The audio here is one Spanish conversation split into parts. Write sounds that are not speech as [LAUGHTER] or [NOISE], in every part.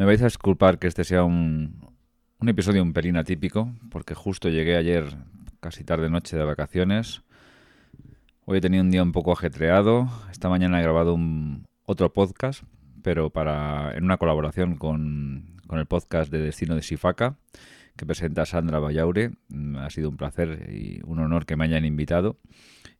Me vais a disculpar que este sea un, un episodio un pelín atípico, porque justo llegué ayer casi tarde noche de vacaciones. Hoy he tenido un día un poco ajetreado. Esta mañana he grabado un, otro podcast, pero para en una colaboración con, con el podcast de Destino de Sifaca, que presenta Sandra Vallaure. Mm, Ha sido un placer y un honor que me hayan invitado.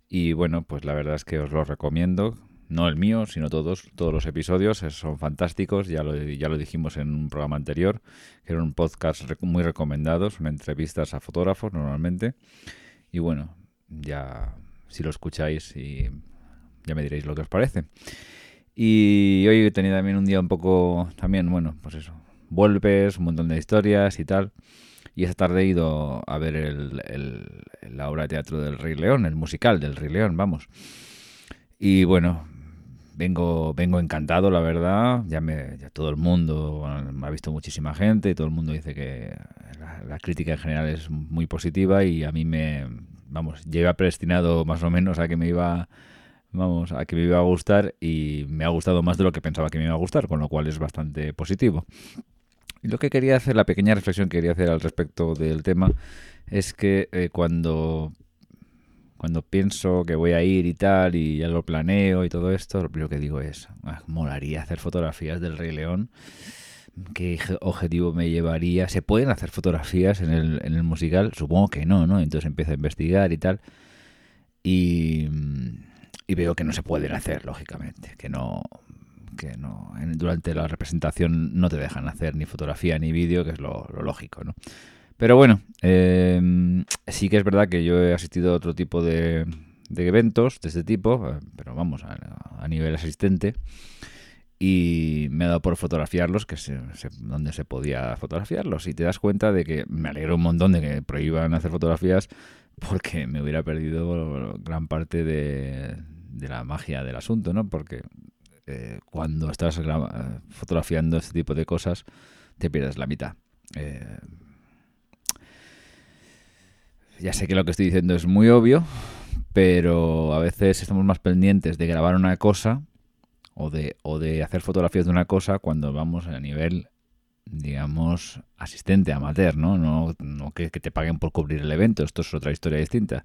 Y bueno, pues la verdad es que os lo recomiendo. No el mío, sino todos, todos los episodios son fantásticos. Ya lo, ya lo dijimos en un programa anterior, que era un podcast rec- muy recomendado. Son entrevistas a fotógrafos normalmente. Y bueno, ya si lo escucháis y ya me diréis lo que os parece. Y hoy he tenido también un día un poco, también, bueno, pues eso, vuelves, un montón de historias y tal. Y esta tarde he ido a ver el, el- la obra de teatro del Rey León, el musical del Rey León, vamos. Y bueno, vengo, vengo encantado, la verdad. Ya, me, ya todo el mundo, me ha visto muchísima gente y todo el mundo dice que la, la crítica en general es muy positiva y a mí me, vamos, lleva predestinado más o menos a que me iba, vamos, a que me iba a gustar y me ha gustado más de lo que pensaba que me iba a gustar, con lo cual es bastante positivo. Y lo que quería hacer, la pequeña reflexión que quería hacer al respecto del tema, es que eh, cuando, cuando pienso que voy a ir y tal, y ya lo planeo y todo esto, lo primero que digo es, "Ah, molaría hacer fotografías del Rey León. ¿Qué objetivo me llevaría? ¿Se pueden hacer fotografías en el, en el musical? Supongo que no, ¿no? Entonces empiezo a investigar y tal. Y, veo que no se pueden hacer, lógicamente. Que no, que no durante la representación no te dejan hacer ni fotografía ni vídeo, que es lo, lo lógico, ¿no? Pero bueno, eh, sí que es verdad que yo he asistido a otro tipo de, eventos de este tipo, eh, pero vamos, a, a nivel asistente, y me ha dado por fotografiarlos, que se- donde se podía fotografiarlos, y te das cuenta de que me alegro un montón de que prohíban hacer fotografías, porque me hubiera perdido gran parte de, la magia del asunto, ¿no? Porque eh, cuando estás gra- fotografiando este tipo de cosas, te pierdes la mitad. Eh, ya sé que lo que estoy diciendo es muy obvio, pero a veces estamos más pendientes de grabar una cosa o de, o de hacer fotografías de una cosa cuando vamos a nivel, digamos, asistente, amateur, ¿no? No, que, que te paguen por cubrir el evento, esto es otra historia distinta.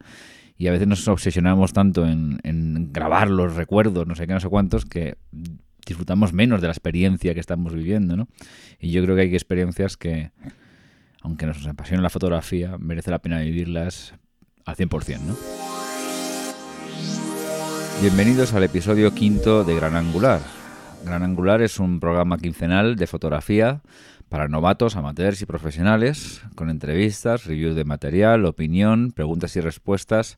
Y a veces nos obsesionamos tanto en, en grabar los recuerdos, no sé qué, no sé cuántos, que disfrutamos menos de la experiencia que estamos viviendo, ¿no? Y yo creo que hay experiencias que, aunque nos apasione la fotografía, merece la pena vivirlas al 100%, ¿no? Bienvenidos al episodio quinto de Gran Angular. Gran Angular es un programa quincenal de fotografía para novatos, amateurs y profesionales, con entrevistas, reviews de material, opinión, preguntas y respuestas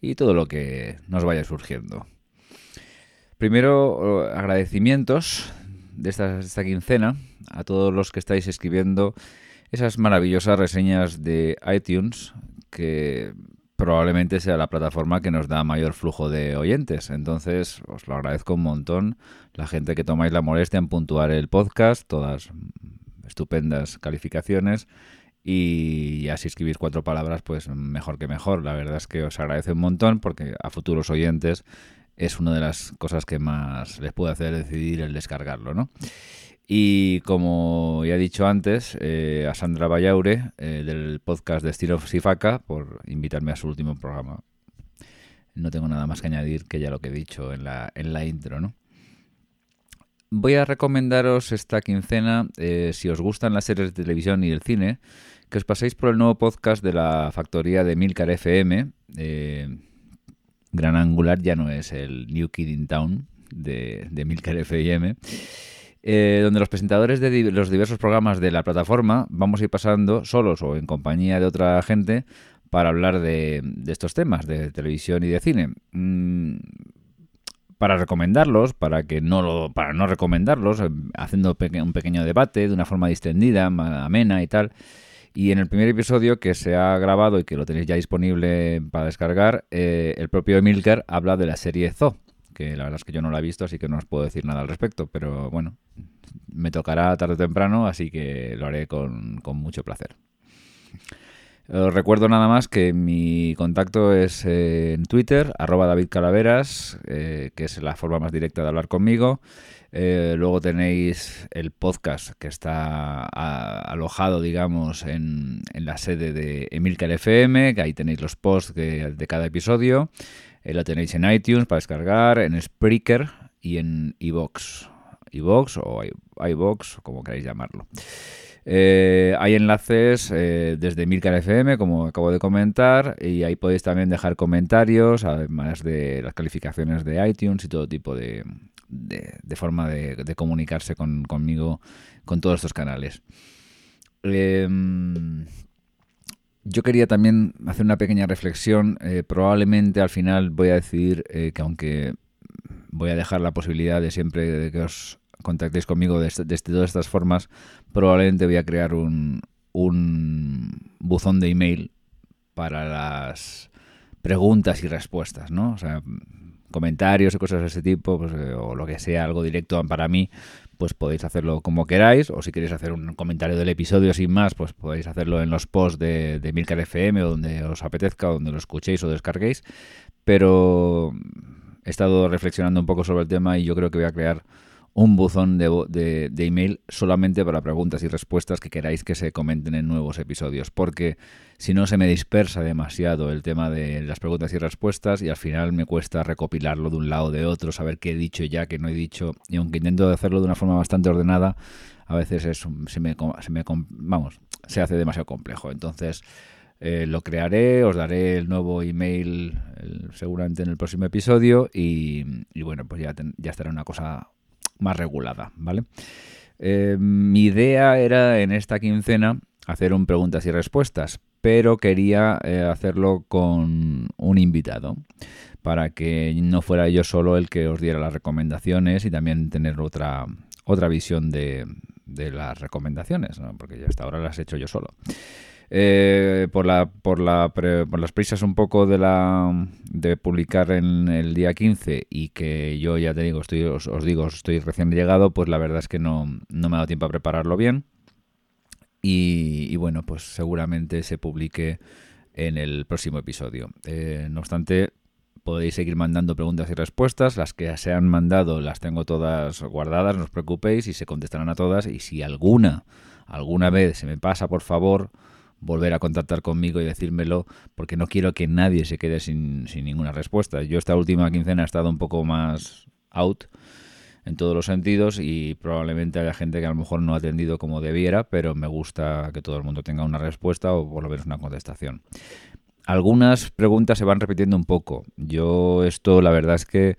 y todo lo que nos vaya surgiendo. Primero, eh, agradecimientos de esta quincena a todos los que estáis escribiendo esas maravillosas reseñas de iTunes que probablemente sea la plataforma que nos da mayor flujo de oyentes. Entonces, os lo agradezco un montón. La gente que tomáis la molestia en puntuar el podcast, todas estupendas calificaciones. Y ya si escribís cuatro palabras, pues mejor que mejor. La verdad es que os agradece un montón porque a futuros oyentes es una de las cosas que más les puede hacer decidir el descargarlo, ¿no? Y como ya he dicho antes, eh, a Sandra Vallaure, eh, del podcast de Estilo Sifaca, por invitarme a su último programa. No tengo nada más que añadir que ya lo que he dicho en la, en la intro, ¿no? Voy a recomendaros esta quincena, eh, si os gustan las series de televisión y el cine, que os paséis por el nuevo podcast de la factoría de Milcar FM. Gran Angular ya no es el New Kid in Town de, de Milcar FM eh, donde los presentadores de los diversos programas de la plataforma vamos a ir pasando solos o en compañía de otra gente para hablar de, estos temas de televisión y de cine. Mm, para recomendarlos, para que no lo, para no recomendarlos, eh, haciendo un pequeño debate de una forma distendida, amena y tal. Y en el primer episodio que se ha grabado y que lo tenéis ya disponible para descargar, eh, el propio Emilcar habla de la serie Zoo, que la verdad es que yo no la he visto, así que no os puedo decir nada al respecto, pero bueno, me tocará tarde o temprano, así que lo haré con, con mucho placer. Os recuerdo nada más que mi contacto es eh, en Twitter, arroba David eh, que es la forma más directa de hablar conmigo. Eh, luego tenéis el podcast que está alojado, digamos, en, la sede de Emilcar FM, que ahí tenéis los posts de, cada episodio. Lo tenéis en iTunes para descargar, en Spreaker y en iVoox. iVoox o iVoox, como queráis llamarlo. Eh, hay enlaces eh, desde Milcar FM, como acabo de comentar, y ahí podéis también dejar comentarios, además de las calificaciones de iTunes y todo tipo de, forma de, comunicarse conmigo con todos estos canales. Em, yo quería también hacer una pequeña reflexión. Eh, probablemente al final voy a decir que aunque voy a dejar la posibilidad de siempre de que os contactéis conmigo desde, todas estas formas, probablemente voy a crear un, un buzón de email para las preguntas y respuestas, ¿no? O sea, comentarios y cosas de ese tipo, pues, eh, o lo que sea, algo directo para mí, pues podéis hacerlo como queráis, o si queréis hacer un comentario del episodio sin más, pues podéis hacerlo en los posts de, de Milcar FM o donde os apetezca, donde lo escuchéis o descarguéis, pero he estado reflexionando un poco sobre el tema y yo creo que voy a crear un buzón de, de, email solamente para preguntas y respuestas que queráis que se comenten en nuevos episodios, porque si no se me dispersa demasiado el tema de las preguntas y respuestas y al final me cuesta recopilarlo de un lado o de otro, saber qué he dicho ya, qué no he dicho, y aunque intento hacerlo de una forma bastante ordenada, a veces es, se, me, se me vamos, se hace demasiado complejo. Entonces, eh, lo crearé, os daré el nuevo email seguramente en el próximo episodio y, bueno, pues ya, ya estará una cosa más regulada, ¿vale? Eh, mi idea era en esta quincena hacer un preguntas y respuestas, pero quería eh, hacerlo con un invitado para que no fuera yo solo el que os diera las recomendaciones y también tener otra, otra visión de, de las recomendaciones, ¿no? porque ya hasta ahora las he hecho yo solo. Eh, por, la, por, la, por las prisas un poco de, la, de publicar en el día 15 y que yo ya te digo, estoy, os, digo, estoy recién llegado, pues la verdad es que no, no me ha dado tiempo a prepararlo bien. Y, bueno, pues seguramente se publique en el próximo episodio. Eh, no obstante, podéis seguir mandando preguntas y respuestas. Las que se han mandado las tengo todas guardadas, no os preocupéis y se contestarán a todas. Y si alguna, alguna vez se me pasa, por favor, volver a contactar conmigo y decírmelo, porque no quiero que nadie se quede sin, sin ninguna respuesta. Yo esta última quincena he estado un poco más out en todos los sentidos y probablemente haya gente que a lo mejor no ha atendido como debiera, pero me gusta que todo el mundo tenga una respuesta o por lo menos una contestación. Algunas preguntas se van repitiendo un poco. Yo esto la verdad es que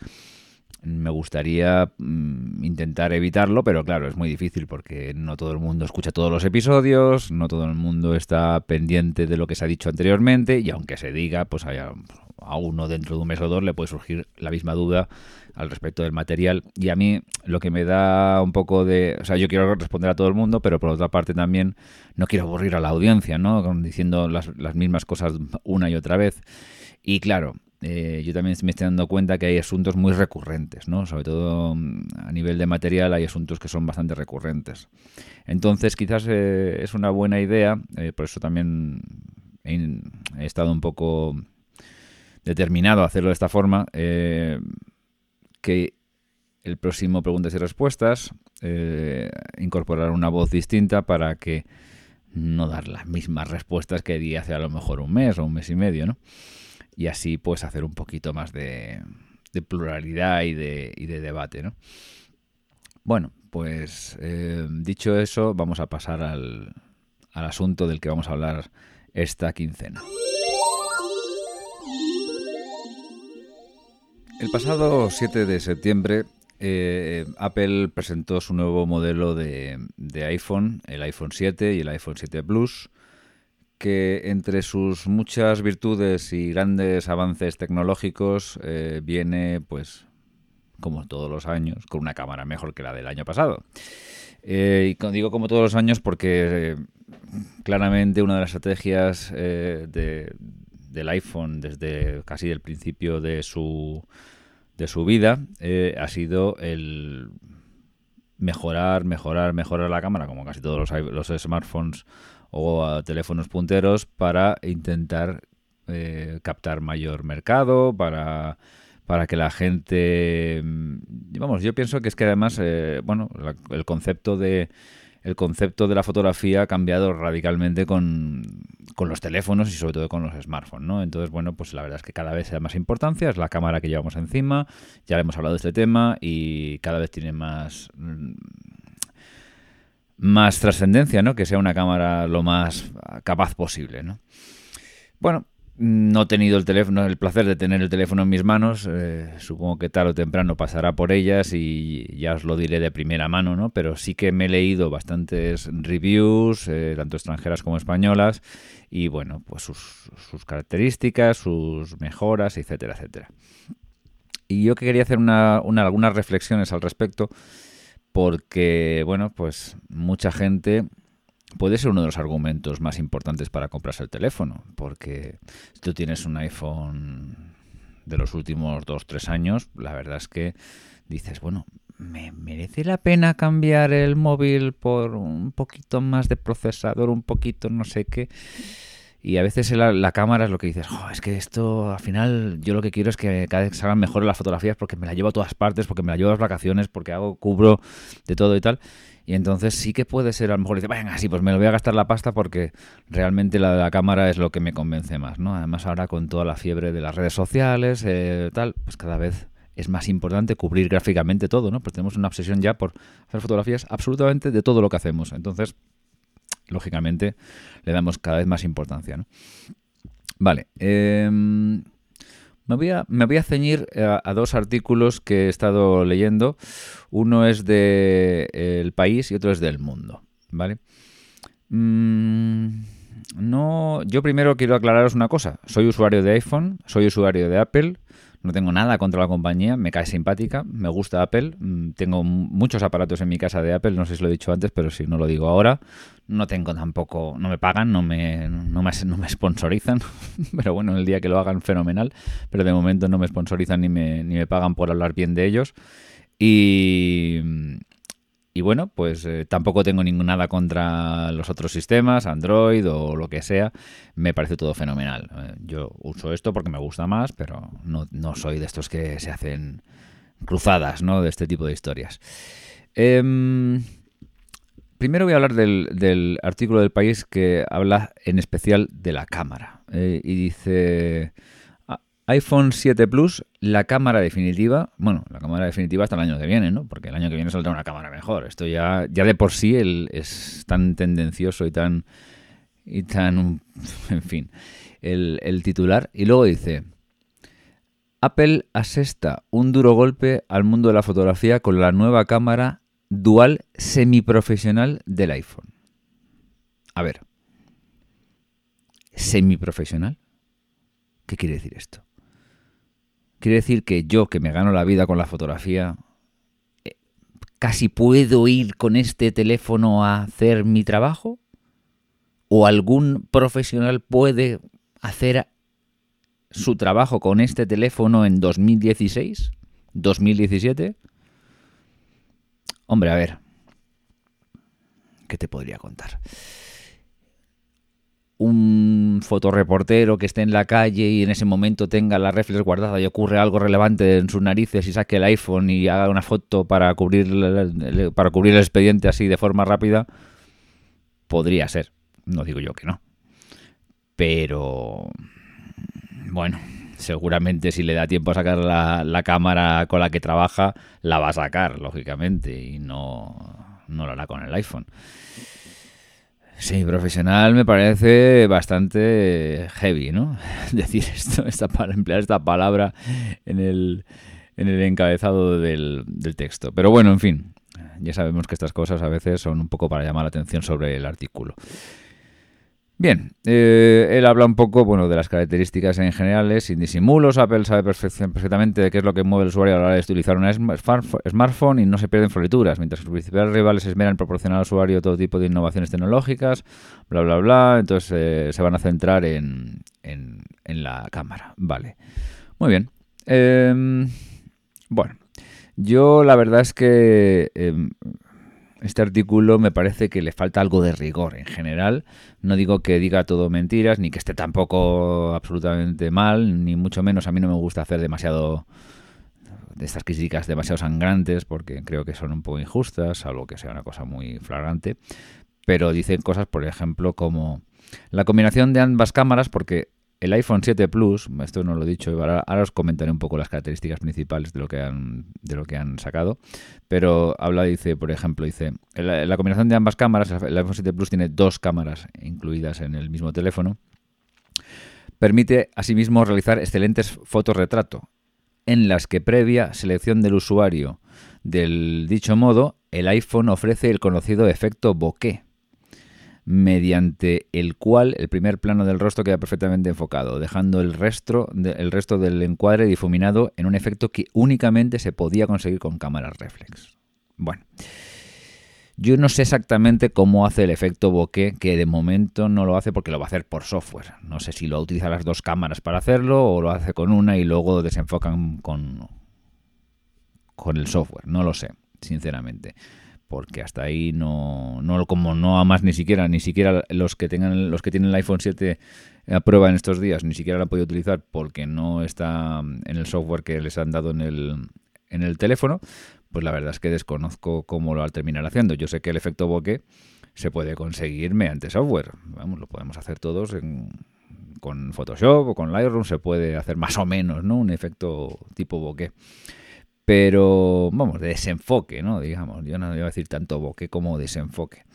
me gustaría mm, intentar evitarlo, pero claro, es muy difícil porque no todo el mundo escucha todos los episodios, no todo el mundo está pendiente de lo que se ha dicho anteriormente y aunque se diga, pues a uno dentro de un mes o dos le puede surgir la misma duda al respecto del material y a mí lo que me da un poco de, o sea, yo quiero responder a todo el mundo, pero por otra parte también no quiero aburrir a la audiencia, ¿no? Diciendo las, las mismas cosas una y otra vez. Y claro, eh, yo también me estoy dando cuenta que hay asuntos muy recurrentes, ¿no? Sobre todo mm, a nivel de material hay asuntos que son bastante recurrentes. Entonces quizás eh, es una buena idea, eh, por eso también he, estado un poco determinado a hacerlo de esta forma, que el próximo preguntas y respuestas incorporar una voz distinta para que no dar las mismas respuestas que di hace a lo mejor un mes o un mes y medio, ¿no? Y así pues hacer un poquito más de, pluralidad y de, debate, ¿no? Bueno, pues eh, dicho eso, vamos a pasar al, asunto del que vamos a hablar esta quincena. El pasado 7 de septiembre eh, Apple presentó su nuevo modelo de, de, iPhone, el iPhone 7 y el iPhone 7 Plus, que entre sus muchas virtudes y grandes avances tecnológicos eh, viene, pues, como todos los años, con una cámara mejor que la del año pasado. Eh, y digo como todos los años porque eh, claramente una de las estrategias del iPhone desde casi el principio de su, de su vida ha sido el mejorar, mejorar, mejorar la cámara, como casi todos los, los smartphones o a teléfonos punteros para intentar eh, captar mayor mercado, para, para que la gente... mm, Vamos, yo pienso que es que además, eh, bueno, la- el concepto de el concepto de la fotografía ha cambiado radicalmente con, con los teléfonos y sobre todo con los smartphones, ¿no? Entonces, bueno, pues la verdad es que cada vez se da más importancia, es la cámara que llevamos encima, ya hemos hablado de este tema y cada vez tiene más mm, más trascendencia, ¿no? Que sea una cámara lo más capaz posible, ¿no? Bueno, no he tenido el teléfono, el placer de tener el teléfono en mis manos. eh, supongo que tarde o temprano pasará por ellas y ya os lo diré de primera mano, ¿no? Pero sí que me he leído bastantes reviews, eh, tanto extranjeras como españolas, y bueno, pues sus, sus características, sus mejoras, etcétera, etcétera. Y yo que quería hacer una, una- algunas reflexiones al respecto, porque, bueno, pues mucha gente puede ser uno de los argumentos más importantes para comprarse el teléfono, porque si tú tienes un iPhone de los últimos dos, tres años, la verdad es que dices, bueno, ¿me merece la pena cambiar el móvil por un poquito más de procesador, un poquito no sé qué? Y a veces la, cámara es lo que dices, "Jo, es que esto al final yo lo que quiero es que cada vez salgan mejores las fotografías porque me la llevo a todas partes, porque me la llevo a las vacaciones, porque hago, cubro de todo y tal. Y entonces sí que puede ser, a lo mejor dice, venga, sí, pues me lo voy a gastar la pasta porque realmente la la cámara es lo que me convence más, ¿no? Además ahora con toda la fiebre de las redes sociales, eh, tal, pues cada vez es más importante cubrir gráficamente todo, ¿no? Pues tenemos una obsesión ya por hacer fotografías absolutamente de todo lo que hacemos. Entonces, lógicamente, le damos cada vez más importancia, ¿no? Vale. em, me voy, a, ceñir a, a dos artículos que he estado leyendo. Uno es de eh, El País y otro es del Mundo, ¿vale? Mm, no, yo primero quiero aclararos una cosa. Soy usuario de iPhone, soy usuario de Apple. No tengo nada contra la compañía, me cae simpática, me gusta Apple. mm, Tengo muchos aparatos en mi casa de Apple, no sé si lo he dicho antes, pero si no lo digo ahora. No tengo tampoco, no me pagan, no me, no me, no me sponsorizan, [LAUGHS] pero bueno, el día que lo hagan, fenomenal. Pero de momento no me sponsorizan ni me, ni me pagan por hablar bien de ellos. Y, y bueno, pues eh, tampoco tengo nada contra los otros sistemas, Android o lo que sea. Me parece todo fenomenal. Eh, yo uso esto porque me gusta más, pero no, no soy de estos que se hacen cruzadas, ¿no? De este tipo de historias. Em, primero voy a hablar del, del artículo del país que habla en especial de la cámara. Eh, y dice "A- iPhone 7 Plus, la cámara definitiva. Bueno, la cámara definitiva hasta el año que viene, ¿no? Porque el año que viene saldrá una cámara mejor. Esto ya, ya de por sí es tan tendencioso y tan. y tan. [LAUGHS] en fin. El, el titular. Y luego dice. Apple asesta un duro golpe al mundo de la fotografía con la nueva cámara dual semiprofesional del iPhone. A ver. ¿Semiprofesional? ¿Qué quiere decir esto? Quiere decir que yo, que me gano la vida con la fotografía, eh, casi puedo ir con este teléfono a hacer mi trabajo? ¿O algún profesional puede hacer su trabajo con este teléfono en 2016? ¿2017? Hombre, a ver. ¿Qué te podría contar? Un fotoreportero que esté en la calle y en ese momento tenga la reflex guardada y ocurre algo relevante en sus narices y saque el iPhone y haga una foto para cubrir para cubrir el expediente así de forma rápida, podría ser. No digo yo que no. Pero bueno, seguramente si le da tiempo a sacar la, la cámara con la que trabaja, la va a sacar, lógicamente, y no, no lo hará con el iPhone. Sí, profesional me parece bastante heavy, ¿no? [LAUGHS] Decir esto, esta, emplear esta palabra en el, en el encabezado del, del texto. Pero bueno, en fin, ya sabemos que estas cosas a veces son un poco para llamar la atención sobre el artículo. Bien, eh, él habla un poco bueno, de las características en generales, sin disimulos. Apple sabe perfec- perfectamente de qué es lo que mueve el usuario a la hora de utilizar un smartphone y no se pierden florituras, mientras sus principales rivales esmeran en proporcionar al usuario todo tipo de innovaciones tecnológicas, bla, bla, bla. Entonces eh, se van a centrar en, en, en la cámara. Vale, muy bien. Em, bueno, yo la verdad es que em, este artículo me parece que le falta algo de rigor en general. No digo que diga todo mentiras, ni que esté tampoco absolutamente mal, ni mucho menos. A mí no me gusta hacer demasiado de estas críticas demasiado sangrantes porque creo que son un poco injustas, salvo que sea una cosa muy flagrante. Pero dicen cosas, por ejemplo, como la combinación de ambas cámaras, porque el iPhone 7 Plus, esto no lo he dicho, ahora, os comentaré un poco las características principales de lo que han, de lo que han sacado, pero habla, dice, por ejemplo, dice, la, combinación de ambas cámaras, el iPhone 7 Plus tiene dos cámaras incluidas en el mismo teléfono, permite asimismo realizar excelentes fotos retrato, en las que previa selección del usuario del dicho modo, el iPhone ofrece el conocido efecto bokeh, mediante el cual el primer plano del rostro queda perfectamente enfocado, dejando el resto, el resto del encuadre difuminado en un efecto que únicamente se podía conseguir con cámaras reflex. Bueno, yo no sé exactamente cómo hace el efecto bokeh, que de momento no lo hace porque lo va a hacer por software. No sé si lo utiliza las dos cámaras para hacerlo o lo hace con una y luego desenfocan con, con el software. No lo sé, sinceramente porque hasta ahí no, no como no a más ni siquiera ni siquiera los que tengan los que tienen el iPhone 7 a prueba en estos días ni siquiera lo han podido utilizar porque no está en el software que les han dado en el en el teléfono pues la verdad es que desconozco cómo lo va a terminar haciendo. Yo sé que el efecto bokeh se puede conseguir mediante software. Vamos lo podemos hacer todos con Photoshop o con Lightroom se puede hacer más o menos no un efecto tipo bokeh pero vamos, de desenfoque, ¿no? Digamos, yo no iba a decir tanto boque como desenfoque.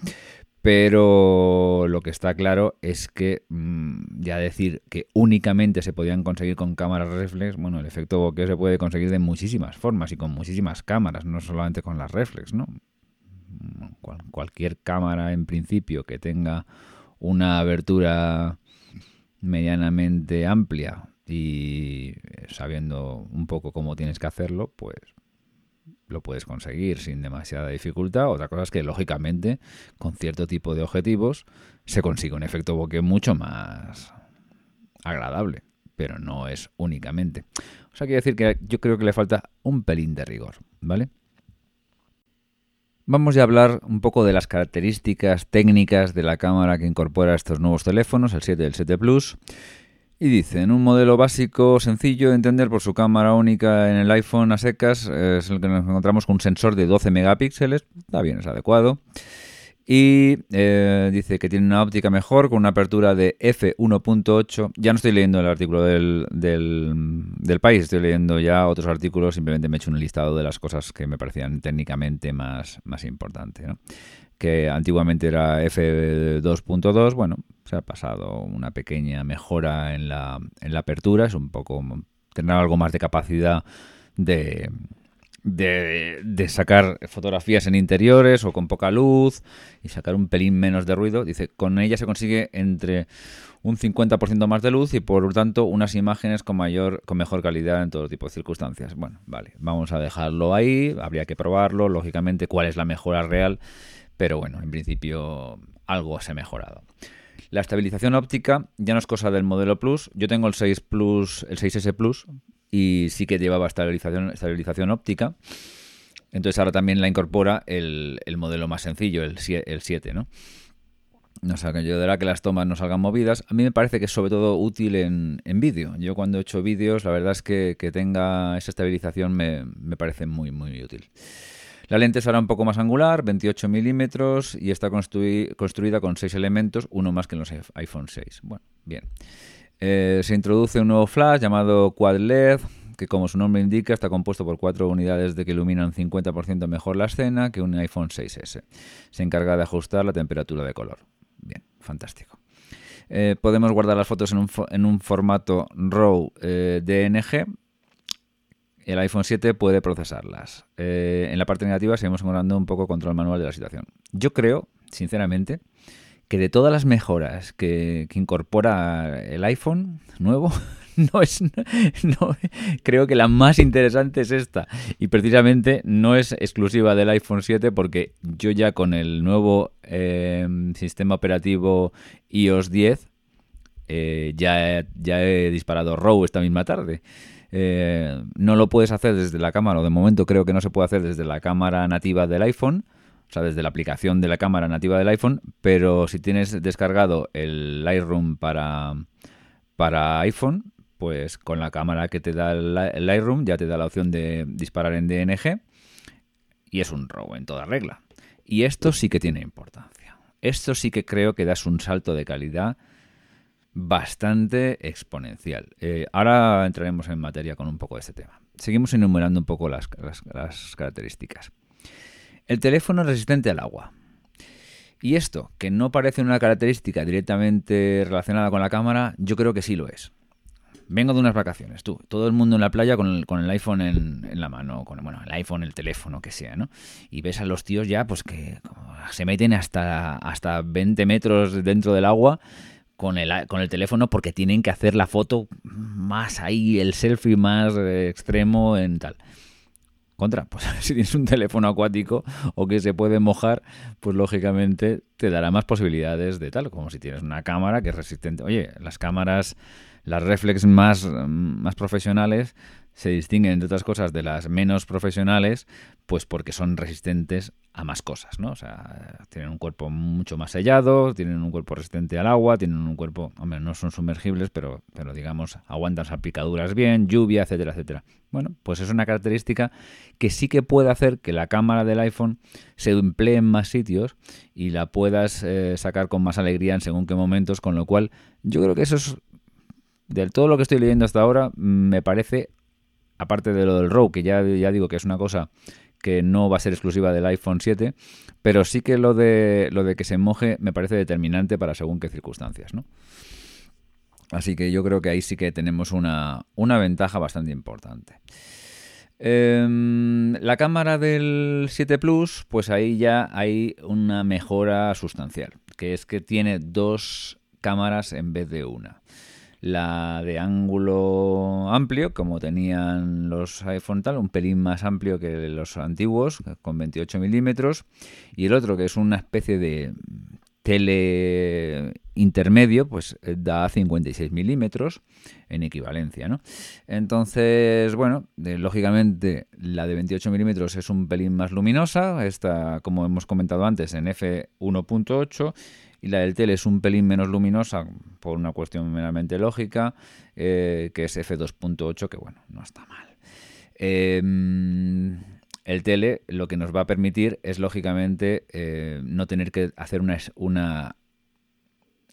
Pero lo que está claro es que mm, ya decir que únicamente se podían conseguir con cámaras reflex, bueno, el efecto bokeh se puede conseguir de muchísimas formas y con muchísimas cámaras, no solamente con las reflex, ¿no? cualquier cámara en principio que tenga una abertura medianamente amplia y sabiendo un poco cómo tienes que hacerlo, pues lo puedes conseguir sin demasiada dificultad. Otra cosa es que, lógicamente, con cierto tipo de objetivos se consigue un efecto bokeh mucho más agradable, pero no es únicamente. O sea, quiere decir que yo creo que le falta un pelín de rigor, ¿vale? Vamos ya a hablar un poco de las características técnicas de la cámara que incorpora estos nuevos teléfonos, el 7 y el 7 Plus. Y dice, en un modelo básico sencillo de entender por su cámara única en el iPhone a secas, es el que nos encontramos con un sensor de 12 megapíxeles, está bien, es adecuado. Y eh, dice que tiene una óptica mejor con una apertura de f1.8. Ya no estoy leyendo el artículo del, del, país, estoy leyendo ya otros artículos. Simplemente me he hecho un listado de las cosas que me parecían técnicamente más, más importantes. Que antiguamente era f2.2. Bueno, se ha pasado una pequeña mejora en la, en la apertura. Es un poco. tener algo más de capacidad de de, sacar fotografías en interiores o con poca luz y sacar un pelín menos de ruido. Dice, con ella se consigue entre un 50% más de luz y por lo tanto unas imágenes con mayor con mejor calidad en todo tipo de circunstancias. Bueno, vale, vamos a dejarlo ahí, habría que probarlo, lógicamente cuál es la mejora real, pero bueno, en principio algo se ha mejorado. La estabilización óptica ya no es cosa del modelo Plus. Yo tengo el 6 Plus, el 6S Plus, y sí que llevaba estabilización, estabilización óptica. Entonces ahora también la incorpora el, modelo más sencillo, el, el 7, ¿no? No sea, que ayudará que las tomas no salgan movidas. A mí me parece que es sobre todo útil en, en vídeo. Yo cuando he hecho vídeos, la verdad es que, que tenga esa estabilización me, me, parece muy, muy útil. La lente será un poco más angular, 28 milímetros, y está construida con 6 elementos, uno más que en los iPhone 6. Bueno, bien. Eh, se introduce un nuevo flash llamado Quad LED, que como su nombre indica está compuesto por cuatro unidades de que iluminan 50% mejor la escena que un iPhone 6S. Se encarga de ajustar la temperatura de color. Bien, fantástico. Eh, podemos guardar las fotos en un, formato RAW eh, DNG. El iPhone 7 puede procesarlas. en la parte negativa seguimos encontrando un poco control manual de la situación. Yo creo, sinceramente, que de todas las mejoras que, incorpora el iPhone nuevo, [LAUGHS] no es no, creo que la más interesante es esta y precisamente no es exclusiva del iPhone 7 porque yo ya con el nuevo eh, sistema operativo iOS 10 eh, ya, ya he disparado RAW esta misma tarde eh, no lo puedes hacer desde la cámara o de momento creo que no se puede hacer desde la cámara nativa del iPhone o sea, desde la aplicación de la cámara nativa del iPhone, pero si tienes descargado el Lightroom para, para iPhone, pues con la cámara que te da el Lightroom ya te da la opción de disparar en DNG y es un RAW en toda regla. Y esto sí que tiene importancia. Esto sí que creo que das un salto de calidad bastante exponencial. Eh, ahora entraremos en materia con un poco de este tema. Seguimos enumerando un poco las, características. El teléfono es resistente al agua. Y esto, que no parece una característica directamente relacionada con la cámara, yo creo que sí lo es. Vengo de unas vacaciones, tú, todo el mundo en la playa con el, con el iPhone en, la mano, con bueno, el iPhone, el teléfono, que sea, ¿no? Y ves a los tíos ya, pues que se meten hasta, hasta 20 metros dentro del agua con el, con el teléfono porque tienen que hacer la foto más ahí, el selfie más eh, extremo en tal. Contra, [LAUGHS] pues si tienes un teléfono acuático o que se puede mojar, pues lógicamente te dará más posibilidades de tal, como si tienes una cámara que es resistente. Oye, las cámaras, las reflex más, más profesionales se distinguen, entre otras cosas, de las menos profesionales, pues porque son resistentes a más cosas, ¿no? O sea, tienen un cuerpo mucho más sellado, tienen un cuerpo resistente al agua, tienen un cuerpo, hombre, no son sumergibles, pero, pero digamos, aguantan salpicaduras bien, lluvia, etcétera, etcétera. Bueno, pues es una característica que sí que puede hacer que la cámara del iPhone se emplee en más sitios y la puedas eh, sacar con más alegría en según qué momentos, con lo cual yo creo que eso es, de todo lo que estoy leyendo hasta ahora, me parece aparte de lo del RAW, que ya, ya digo que es una cosa que no va a ser exclusiva del iPhone 7, pero sí que lo de, lo de que se moje me parece determinante para según qué circunstancias, ¿no? Así que yo creo que ahí sí que tenemos una, ventaja bastante importante. Em, la cámara del 7 Plus, pues ahí ya hay una mejora sustancial, que es que tiene dos cámaras en vez de una la de ángulo amplio, como tenían los iPhone tal, un pelín más amplio que los antiguos, con 28 milímetros, y el otro que es una especie de tele intermedio, pues eh, da 56 milímetros en equivalencia, ¿no? Entonces, bueno, lógicamente la de 28 milímetros es un pelín más luminosa, esta, como hemos comentado antes, en f1.8 y la del tele es un pelín menos luminosa por una cuestión meramente lógica, eh, que es f2.8, que bueno, no está mal. Em, el tele lo que nos va a permitir es lógicamente eh, no tener que hacer una, una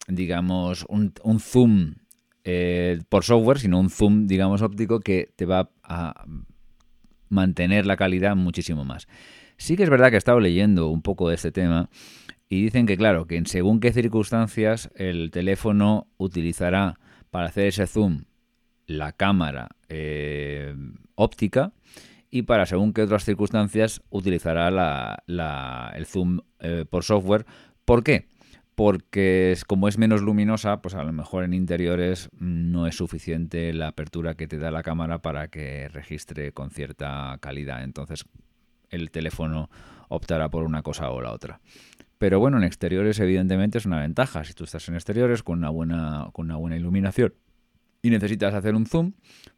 digamos, un, zoom eh, por software, sino un zoom, digamos, óptico que te va a mantener la calidad muchísimo más. Sí que es verdad que he estado leyendo un poco de este tema y dicen que, claro, que en según qué circunstancias el teléfono utilizará para hacer ese zoom la cámara eh, óptica y para según qué otras circunstancias utilizará la, el zoom eh, por software. ¿Por qué? Porque como es menos luminosa, pues a lo mejor en interiores no es suficiente la apertura que te da la cámara para que registre con cierta calidad. Entonces el teléfono optará por una cosa o la otra. Pero bueno, en exteriores evidentemente es una ventaja. Si tú estás en exteriores con una buena, con una buena iluminación y necesitas hacer un zoom,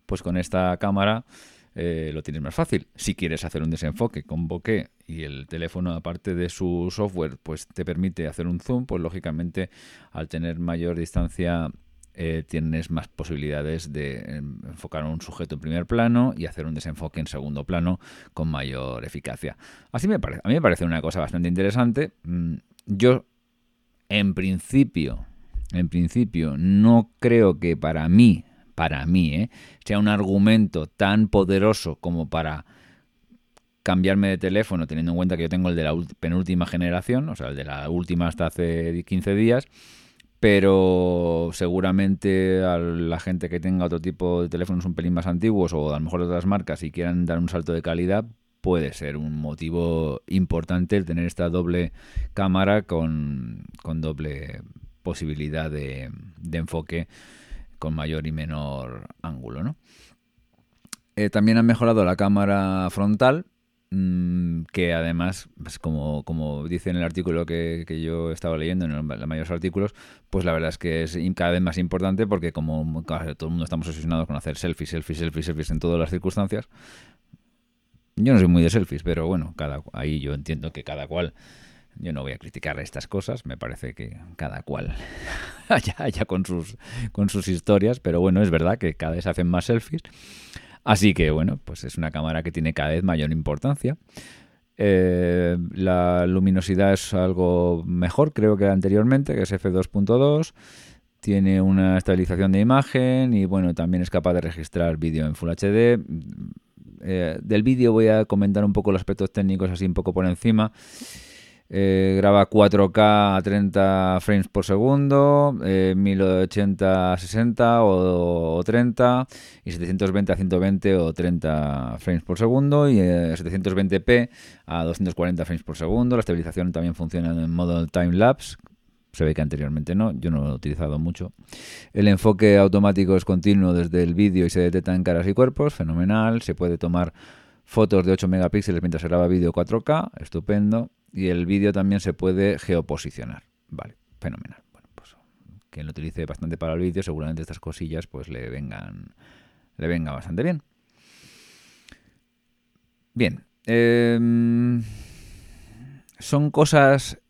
pues con esta cámara eh, lo tienes más fácil. Si quieres hacer un desenfoque con bokeh y el teléfono, aparte de su software, pues te permite hacer un zoom, pues lógicamente al tener mayor distancia eh, tienes más posibilidades de enfocar a un sujeto en primer plano y hacer un desenfoque en segundo plano con mayor eficacia. Así me parece, a mí me parece una cosa bastante interesante. Mm, yo, en principio, en principio, no creo que para mí, para mí, eh, sea un argumento tan poderoso como para cambiarme de teléfono, teniendo en cuenta que yo tengo el de la penúltima generación, o sea, el de la última hasta hace 15 días pero seguramente a la gente que tenga otro tipo de teléfonos un pelín más antiguos o a lo mejor de otras marcas y quieran dar un salto de calidad, puede ser un motivo importante el tener esta doble cámara con, doble posibilidad de, enfoque con mayor y menor ángulo. ¿no? Eh, también han mejorado la cámara frontal, que además, pues como, como dice en el artículo que, que yo estaba leyendo, en los mayores artículos, pues la verdad es que es cada vez más importante porque como todo el mundo estamos obsesionados con hacer selfies, selfies, selfies, selfies en todas las circunstancias, Yo no soy muy de selfies, pero bueno, cada ahí yo entiendo que cada cual yo no voy a criticar estas cosas, me parece que cada cual [LAUGHS] haya, con, sus, con sus historias, pero bueno, es verdad que cada vez hacen más selfies. Así que bueno, pues es una cámara que tiene cada vez mayor importancia. Eh, la luminosidad es algo mejor, creo que anteriormente, que es f2.2. Tiene una estabilización de imagen y bueno, también es capaz de registrar vídeo en Full HD. Eh, del vídeo voy a comentar un poco los aspectos técnicos así un poco por encima. Eh, graba 4K a 30 frames por segundo, 1080 a 60 o, 30 y 720 a 120 o 30 frames por segundo y 720p eh, a 240 frames por segundo. La estabilización también funciona en modo time lapse. Se ve que anteriormente no, yo no lo he utilizado mucho. El enfoque automático es continuo desde el vídeo y se detecta en caras y cuerpos, fenomenal. Se puede tomar fotos de 8 megapíxeles mientras se graba vídeo 4K, estupendo y el vídeo también se puede geoposicionar. Vale, fenomenal. Bueno, pues quien lo utilice bastante para el vídeo, seguramente estas cosillas pues le vengan, le venga bastante bien. Bien. Em, ¿Son cosas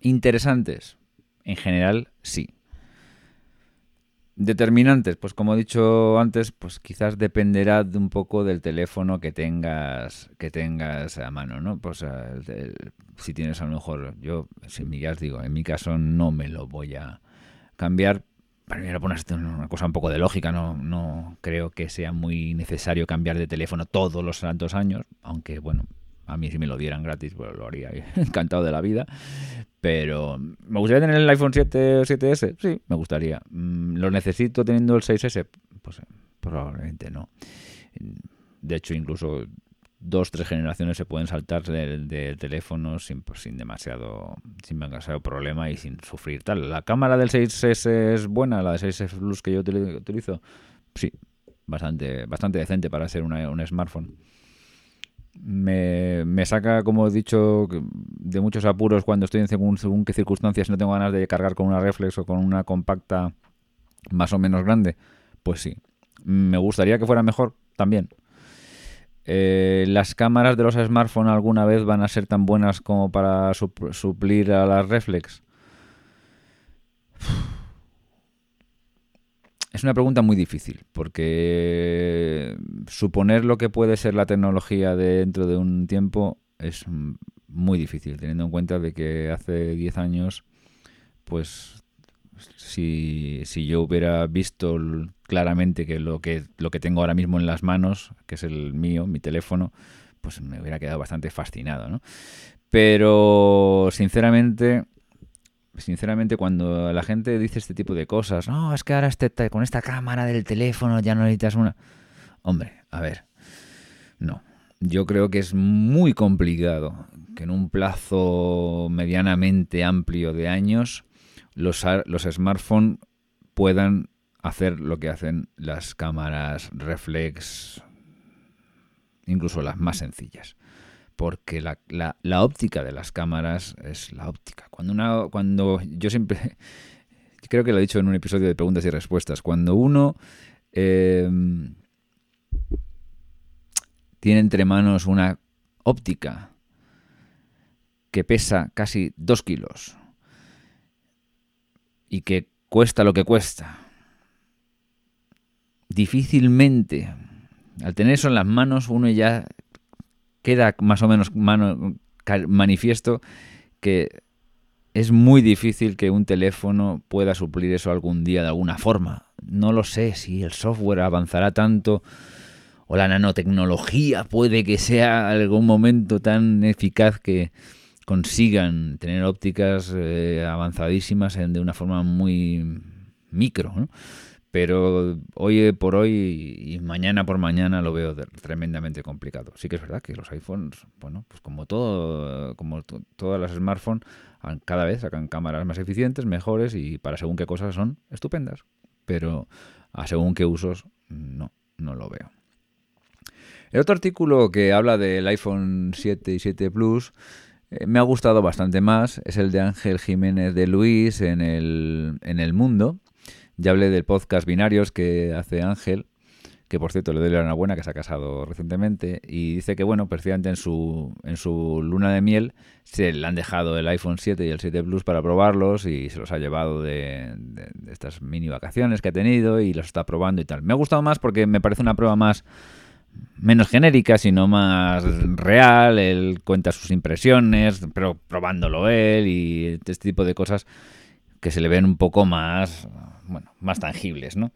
interesantes? En general, sí. Determinantes, pues como he dicho antes, pues quizás dependerá de un poco del teléfono que tengas que tengas a mano, ¿no? Pues si tienes a lo mejor, yo, si ya os digo, en mi caso no me lo voy a cambiar. Primero pones una cosa un poco de lógica, no, no creo que sea muy necesario cambiar de teléfono todos los santos años, aunque bueno, a mí si me lo dieran gratis, pues lo haría [LAUGHS] encantado de la vida. Pero, ¿me gustaría tener el iPhone 7 o 7S? Sí, me gustaría. Mm, ¿Lo necesito teniendo el 6S? Pues probablemente no. De hecho, incluso dos, tres generaciones se pueden saltar del, teléfono sin, pues, sin demasiado sin demasiado problema y sin sufrir tal. ¿La cámara del 6S es buena? ¿La de 6S Plus que yo utilizo? Sí, bastante, bastante decente para ser un smartphone me, me, saca, como he dicho, de muchos apuros cuando estoy en según, según qué circunstancias no tengo ganas de cargar con una reflex o con una compacta más o menos grande. Pues sí. Me gustaría que fuera mejor también. Eh, ¿Las cámaras de los smartphones alguna vez van a ser tan buenas como para suplir a las reflex? Es una pregunta muy difícil, porque suponer lo que puede ser la tecnología dentro de un tiempo es muy difícil, teniendo en cuenta de que hace 10 años, pues si, si, yo hubiera visto claramente que lo que lo que tengo ahora mismo en las manos, que es el mío, mi teléfono, pues me hubiera quedado bastante fascinado, ¿no? Pero sinceramente sinceramente, cuando la gente dice este tipo de cosas, no, es que ahora este, con esta cámara del teléfono ya no necesitas una. Hombre, a ver, no. Yo creo que es muy complicado que en un plazo medianamente amplio de años los, los smartphones puedan hacer lo que hacen las cámaras reflex, incluso las más sencillas porque la, óptica de las cámaras es la óptica. Cuando, una, cuando yo siempre, [LAUGHS] creo que lo he dicho en un episodio de preguntas y respuestas, cuando uno em, tiene entre manos una óptica que pesa casi dos kilos y que cuesta lo que cuesta, difícilmente, al tener eso en las manos, uno ya queda más o menos manifiesto que es muy difícil que un teléfono pueda suplir eso algún día de alguna forma. No lo sé si el software avanzará tanto o la nanotecnología puede que sea algún momento tan eficaz que consigan tener ópticas eh, avanzadísimas de una forma muy micro. Pero hoy por hoy y mañana por mañana lo veo tremendamente complicado. Sí que es verdad que los iPhones, bueno, pues como todo, como todas las smartphones, cada vez sacan cámaras más eficientes, mejores y para según qué cosas son estupendas, pero a según qué usos no, no lo veo. El otro artículo que habla del iPhone 7 y 7 Plus eh, me ha gustado bastante más, es el de Ángel Jiménez de Luis en el, en el Mundo ya hablé del podcast Binarios que hace Ángel, que por cierto le doy la enhorabuena que se ha casado recientemente, y dice que, bueno, precisamente en su, en su luna de miel se le han dejado el iPhone 7 y el 7 Plus para probarlos y se los ha llevado de, de estas mini vacaciones que ha tenido y los está probando y tal. Me ha gustado más porque me parece una prueba más menos genérica, sino más real. Él cuenta sus impresiones, pero probándolo él y este tipo de cosas que se le ven un poco más, bueno, más tangibles, ¿no?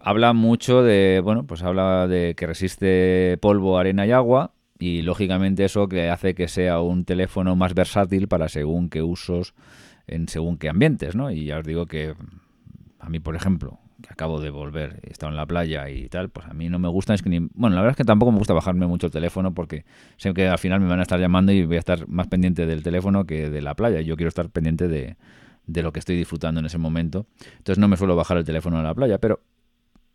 Habla mucho de, bueno, pues habla de que resiste polvo, arena y agua y lógicamente eso que hace que sea un teléfono más versátil para según qué usos en según qué ambientes, ¿no? Y ya os digo que a mí, por ejemplo, que acabo de volver, he estado en la playa y tal, pues a mí no me gusta, es que bueno, la verdad es que tampoco me gusta bajarme mucho el teléfono porque sé que al final me van a estar llamando y voy a estar más pendiente del teléfono que de la playa. Yo quiero estar pendiente de, de lo que estoy disfrutando en ese momento. Entonces no me suelo bajar el teléfono en la playa, pero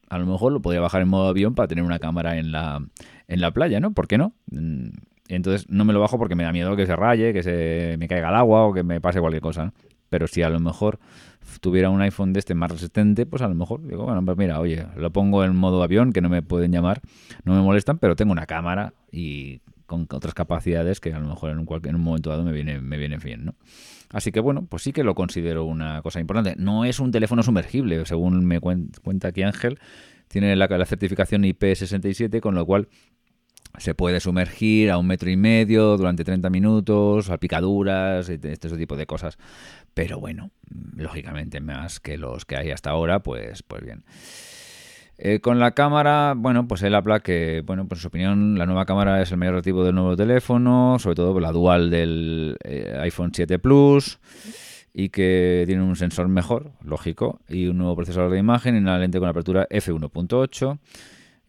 a lo mejor lo podría bajar en modo avión para tener una cámara en la, en la playa, ¿no? ¿Por qué no? Mm, entonces no me lo bajo porque me da miedo que se raye, que se me caiga el agua o que me pase cualquier cosa. Pero si a lo mejor tuviera un iPhone de este más resistente, pues a lo mejor digo, bueno, pues mira, oye, lo pongo en modo avión, que no me pueden llamar, no me molestan, pero tengo una cámara y con otras capacidades que a lo mejor en un, en un momento dado me viene, me viene bien, ¿no? Así que bueno, pues sí que lo considero una cosa importante. No es un teléfono sumergible, según me cuenta aquí Ángel, tiene la, certificación IP67, con lo cual se puede sumergir a un metro y medio durante 30 minutos, a picaduras, este, este tipo de cosas. Pero bueno, lógicamente más que los que hay hasta ahora, pues, pues bien. Eh, con la cámara, bueno, pues él habla que, bueno, pues en su opinión, la nueva cámara es el mayor relativo del nuevo teléfono, sobre todo la dual del eh, iPhone 7 Plus, y que tiene un sensor mejor, lógico, y un nuevo procesador de imagen y una lente con apertura f1.8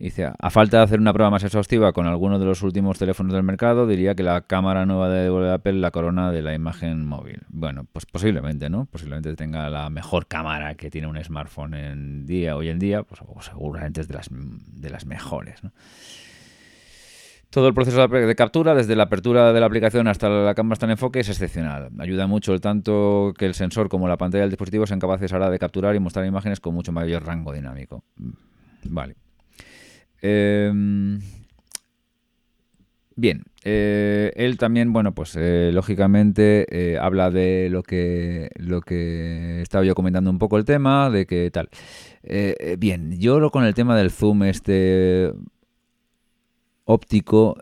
Dice, a falta de hacer una prueba más exhaustiva con alguno de los últimos teléfonos del mercado, diría que la cámara nueva de Apple la corona de la imagen móvil. Bueno, pues posiblemente, ¿no? Posiblemente tenga la mejor cámara que tiene un smartphone en día, hoy en día, pues seguramente es de las, de las mejores, ¿no? Todo el proceso de captura, desde la apertura de la aplicación hasta la cámara está en enfoque, es excepcional. Ayuda mucho el tanto que el sensor como la pantalla del dispositivo sean capaces ahora de capturar y mostrar imágenes con mucho mayor rango dinámico. Vale. Em, bien, eh, él también, bueno, pues eh, lógicamente eh, habla de lo que, lo que estaba yo comentando un poco el tema, de que tal. bien, yo con el tema del zoom este óptico,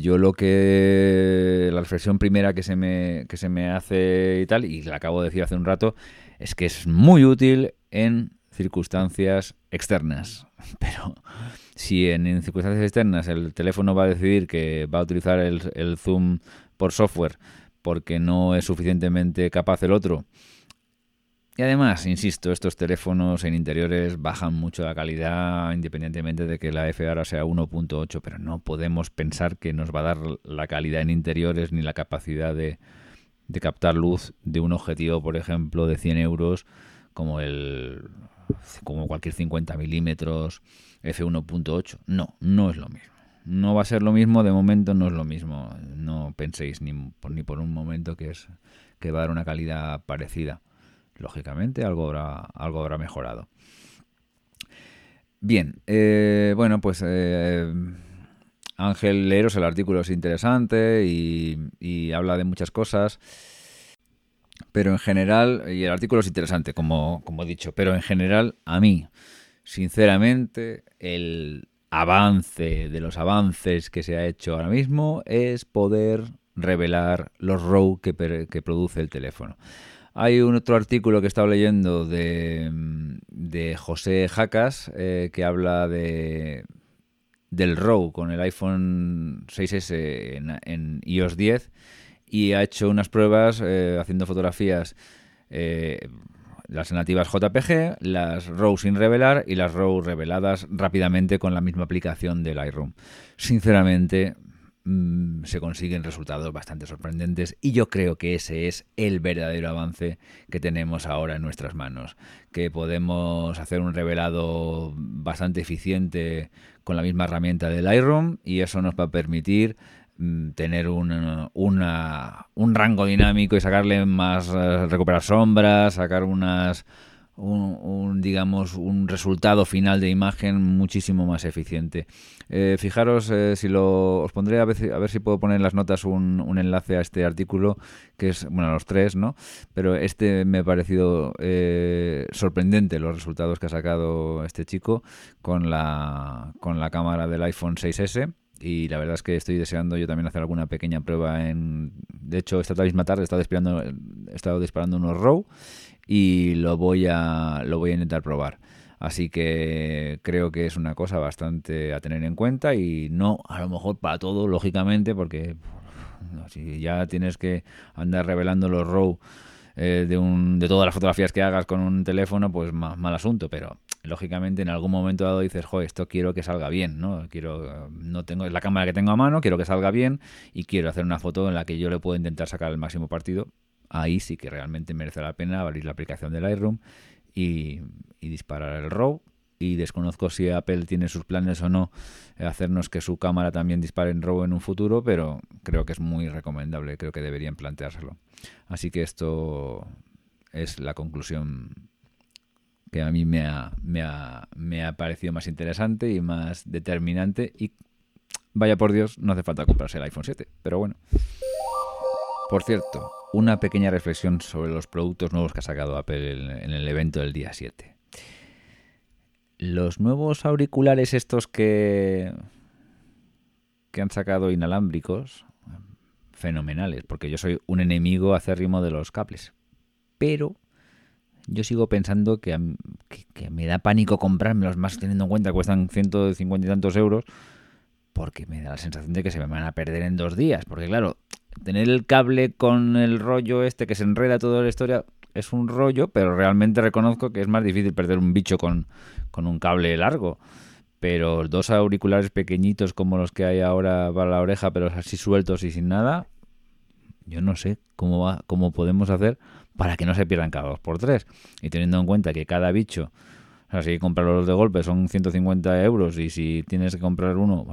yo lo que la reflexión primera que se me que se me hace y tal, y la acabo de decir hace un rato, es que es muy útil en circunstancias externas, [LAUGHS] pero si en, circunstancias externas el teléfono va a decidir que va a utilizar el, zoom por software porque no es suficientemente capaz el otro, y además, insisto, estos teléfonos en interiores bajan mucho la calidad independientemente de que la F ahora sea 1.8, pero no podemos pensar que nos va a dar la calidad en interiores ni la capacidad de, de captar luz de un objetivo, por ejemplo, de 100 euros como el como cualquier 50 milímetros F1.8. No, no es lo mismo. No va a ser lo mismo, de momento no es lo mismo. No penséis ni por, ni por un momento que, es, que va a dar una calidad parecida. Lógicamente algo habrá, algo habrá mejorado. Bien, eh, bueno, pues eh, Ángel Leros, el artículo es interesante y, y habla de muchas cosas pero en general, y el artículo es interesante, como, como he dicho, pero en general, a mí, sinceramente, el avance de los avances que se ha hecho ahora mismo es poder revelar los RAW que, produce el teléfono. Hay un otro artículo que he estado leyendo de, José Jacas eh, que habla de, del RAW con el iPhone 6S en, en iOS 10 y ha hecho unas pruebas eh, haciendo fotografías, eh, las nativas JPG, las RAW sin revelar y las RAW reveladas rápidamente con la misma aplicación del Lightroom. Sinceramente, mm, se consiguen resultados bastante sorprendentes y yo creo que ese es el verdadero avance que tenemos ahora en nuestras manos, que podemos hacer un revelado bastante eficiente con la misma herramienta del Lightroom y eso nos va a permitir tener un, un rango dinámico y sacarle más, eh, recuperar sombras, sacar unas, un, digamos un resultado final de imagen muchísimo más eficiente. Eh, fijaros eh, si lo os pondré a ver, a ver si puedo poner en las notas un, un, enlace a este artículo que es bueno los tres, ¿no? Pero este me ha parecido sorprendente los resultados que ha sacado este chico con la con la cámara del iPhone 6s y la verdad es que estoy deseando yo también hacer alguna pequeña prueba en de hecho esta misma tarde he estado disparando he estado disparando unos RAW y lo voy a lo voy a intentar probar. Así que creo que es una cosa bastante a tener en cuenta y no a lo mejor para todo lógicamente porque si ya tienes que andar revelando los RAW eh, de, un, de todas las fotografías que hagas con un teléfono, pues mal asunto, pero lógicamente en algún momento dado dices, joder, esto quiero que salga bien, ¿no? Quiero, no tengo la cámara que tengo a mano, quiero que salga bien y quiero hacer una foto en la que yo le puedo intentar sacar el máximo partido. Ahí sí que realmente merece la pena abrir la aplicación de Lightroom y, y disparar el RAW y desconozco si Apple tiene sus planes o no hacernos que su cámara también dispare en RAW en un futuro, pero creo que es muy recomendable, creo que deberían planteárselo. Así que esto es la conclusión que a mí me ha, me ha, me ha parecido más interesante y más determinante y vaya por Dios, no hace falta comprarse el iPhone 7, pero bueno. Por cierto, una pequeña reflexión sobre los productos nuevos que ha sacado Apple en el evento del día 7. Los nuevos auriculares estos que, que han sacado inalámbricos, fenomenales, porque yo soy un enemigo acérrimo de los cables. Pero yo sigo pensando que, me da pánico comprármelos, más teniendo en cuenta que cuestan 150 y tantos euros, porque me da la sensación de que se me van a perder en dos días. Porque claro, tener el cable con el rollo este que se enreda toda la historia es un rollo, pero realmente reconozco que es más difícil perder un bicho con, con un cable largo. Pero dos auriculares pequeñitos como los que hay ahora para la oreja, pero así sueltos y sin nada, yo no sé cómo va, cómo podemos hacer para que no se pierdan cada dos por tres. Y teniendo en cuenta que cada bicho, o sea, si comprarlos de golpe son 150 euros y si tienes que comprar uno,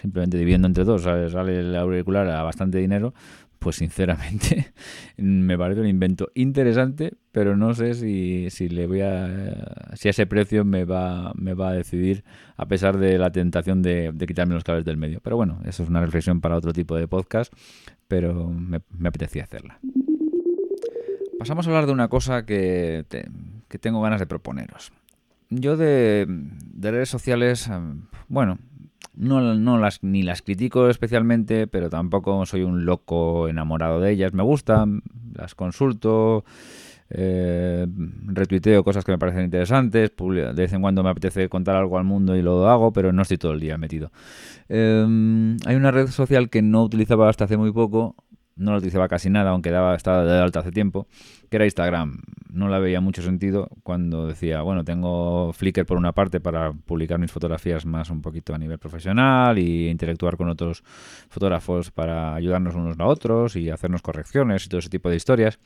simplemente dividiendo entre dos, sale el auricular a bastante dinero, pues sinceramente [LAUGHS] me parece un invento interesante, pero no sé si, si le voy a si ese precio me va me va a decidir a pesar de la tentación de, quitarme los cables del medio. Pero bueno, eso es una reflexión para otro tipo de podcast, pero me, me apetecía hacerla. Pasamos a hablar de una cosa que, que tengo ganas de proponeros. Yo de, de redes sociales, em, bueno, no, no, las, ni las critico especialmente, pero tampoco soy un loco enamorado de ellas. Me gustan, las consulto, eh, retuiteo cosas que me parecen interesantes, de vez en cuando me apetece contar algo al mundo y lo hago, pero no estoy todo el día metido. Em, hay una red social que no utilizaba hasta hace muy poco, no lo utilizaba casi nada, aunque daba, estaba de alta hace tiempo, que era Instagram. No la veía mucho sentido cuando decía, bueno, tengo Flickr por una parte para publicar mis fotografías más un poquito a nivel profesional y interactuar con otros fotógrafos para ayudarnos unos a otros y hacernos correcciones y todo ese tipo de historias.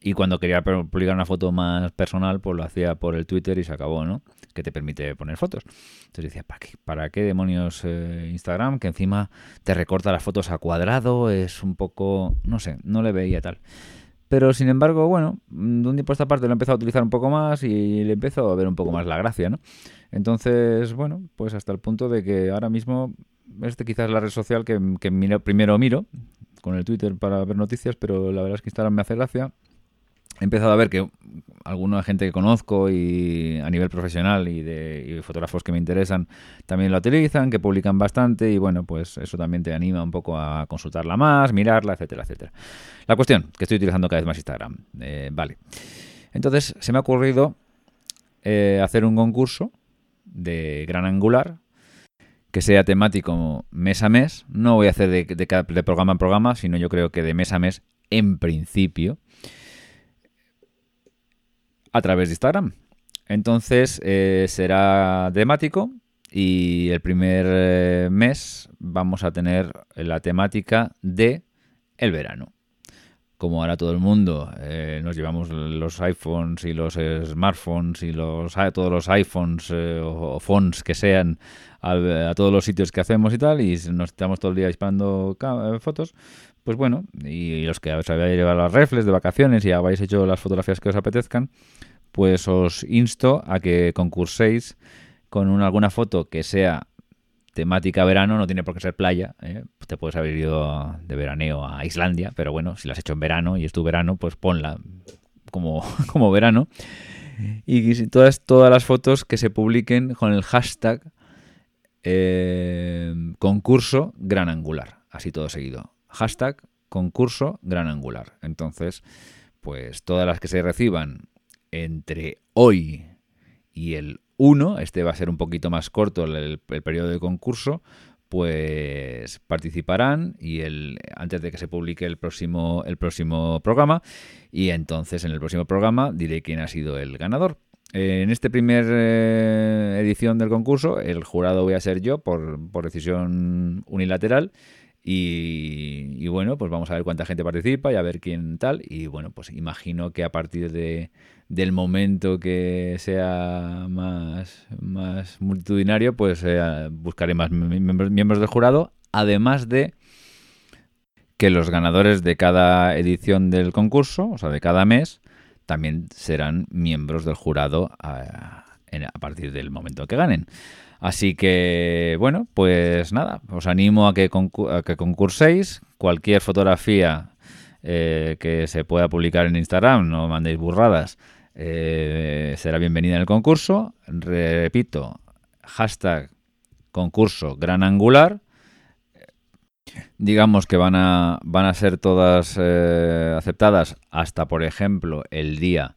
Y cuando quería publicar una foto más personal, pues lo hacía por el Twitter y se acabó, ¿no? Que te permite poner fotos. Entonces decía, ¿para qué, para qué demonios eh, Instagram? Que encima te recorta las fotos a cuadrado, es un poco, no sé, no le veía tal. Pero sin embargo, bueno, de un tiempo a esta parte lo he empezado a utilizar un poco más y le empezó a ver un poco más la gracia, ¿no? Entonces, bueno, pues hasta el punto de que ahora mismo este quizás es la red social que, que primero miro con el Twitter para ver noticias, pero la verdad es que Instagram me hace gracia he empezado a ver que alguna gente que conozco y a nivel profesional y de fotógrafos que me interesan también la utilizan, que publican bastante y bueno, pues eso también te anima un poco a consultarla más, mirarla, etcétera, etcétera. La cuestión, que estoy utilizando cada vez más Instagram. Eh, vale. Entonces se me ha ocurrido eh, hacer un concurso de gran angular que sea temático mes a mes. No voy a hacer de, de programa en programa, sino yo creo que de mes a mes en principio a través de Instagram. Entonces eh, será temático y el primer eh, mes vamos a tener la temática de el verano. Como ahora todo el mundo eh, nos llevamos los iPhones y los smartphones y los todos los iPhones o, phones que sean a, todos los sitios que hacemos y tal y nos estamos todo el día disparando fotos, pues bueno, y los que os habéis llevado las reflex de vacaciones y habéis hecho las fotografías que os apetezcan, pues os insto a que concurséis con alguna foto que sea temática verano, no tiene por qué ser playa. ¿eh? Te puedes haber ido de veraneo a Islandia, pero bueno, si la has hecho en verano y es tu verano, pues ponla como, [LAUGHS] como verano. Y todas, todas las fotos que se publiquen con el hashtag eh, concurso gran angular. Así todo seguido. Hashtag concurso gran angular. Entonces, pues todas las que se reciban entre hoy y el 1, este va a ser un poquito más corto el, periodo de concurso, pues participarán y el antes de que se publique el próximo el próximo programa y entonces en el próximo programa diré quién ha sido el ganador. En esta primera eh, edición del concurso, el jurado voy a ser yo por, por decisión unilateral y, bueno, pues vamos a ver cuánta gente participa y a ver quién tal. Y bueno, pues imagino que a partir de, del momento que sea más, más multitudinario, pues eh, buscaré más miembros, del jurado, además de que los ganadores de cada edición del concurso, o sea, de cada mes, también serán miembros del jurado a, a partir del momento que ganen. Así que, bueno, pues nada, os animo a que, que concurséis. Cualquier fotografía eh, que se pueda publicar en Instagram, no mandéis burradas, eh, será bienvenida en el concurso. Repito, hashtag concurso gran angular. Digamos que van a, van a ser todas eh, aceptadas hasta, por ejemplo, el día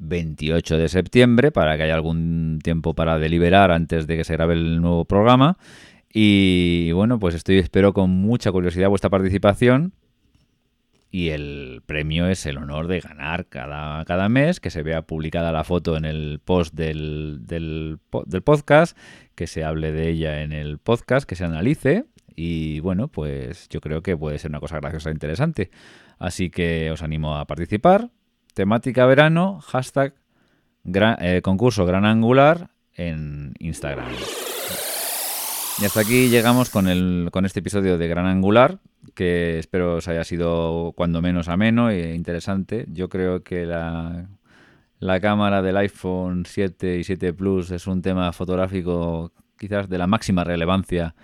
28 de septiembre para que haya algún tiempo para deliberar antes de que se grabe el nuevo programa. Y bueno, pues estoy espero con mucha curiosidad vuestra participación. Y el premio es el honor de ganar cada, cada mes, que se vea publicada la foto en el post del, del, del podcast, que se hable de ella en el podcast, que se analice. Y bueno, pues yo creo que puede ser una cosa graciosa e interesante. Así que os animo a participar temática verano, hashtag eh, concurso gran angular en Instagram. Y hasta aquí llegamos con, el, con este episodio de Gran Angular, que espero os haya sido cuando menos ameno e interesante. Yo creo que la, la cámara del iPhone 7 y 7 Plus es un tema fotográfico quizás de la máxima relevancia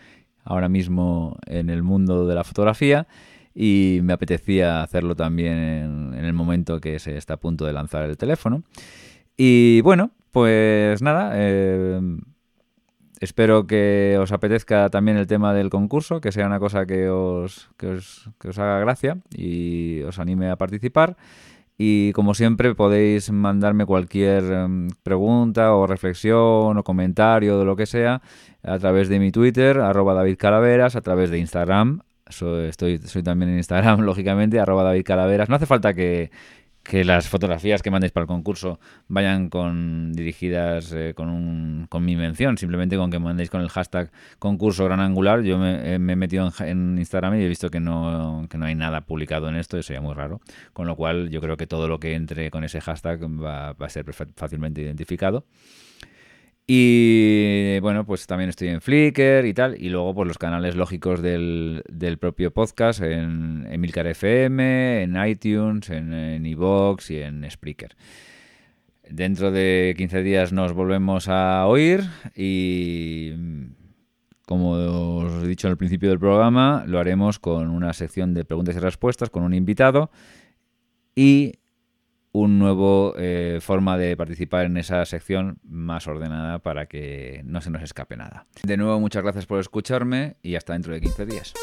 ahora mismo en el mundo de la fotografía y me apetecía hacerlo también en, el momento que se está a punto de lanzar el teléfono. Y bueno, pues nada, eh, espero que os apetezca también el tema del concurso, que sea una cosa que os, que os, haga gracia y os anime a participar. Y como siempre podéis mandarme cualquier em, pregunta o reflexión o comentario de lo que sea a través de mi Twitter, arroba a través de Instagram, soy, estoy, soy también en Instagram, [LAUGHS] lógicamente, arroba David Calaveras. No hace falta que, las fotografías que mandéis para el concurso vayan con dirigidas eh, con, un, con mi mención, simplemente con que mandéis con el hashtag concurso gran angular. Yo me, he metido en, Instagram y he visto que no, que no hay nada publicado en esto, eso sería muy raro. Con lo cual yo creo que todo lo que entre con ese hashtag va, va a ser fácilmente identificado. Y bueno, pues también estoy en Flickr y tal. Y luego, pues los canales lógicos del, del propio podcast en Emilcar FM, en iTunes, en Evox y en Spreaker. Dentro de 15 días nos volvemos a oír y como os he dicho al principio del programa, lo haremos con una sección de preguntas y respuestas con un invitado y un nuevo eh, forma de participar en esa sección más ordenada para que no se nos escape nada. De nuevo, muchas gracias por escucharme y hasta dentro de 15 días.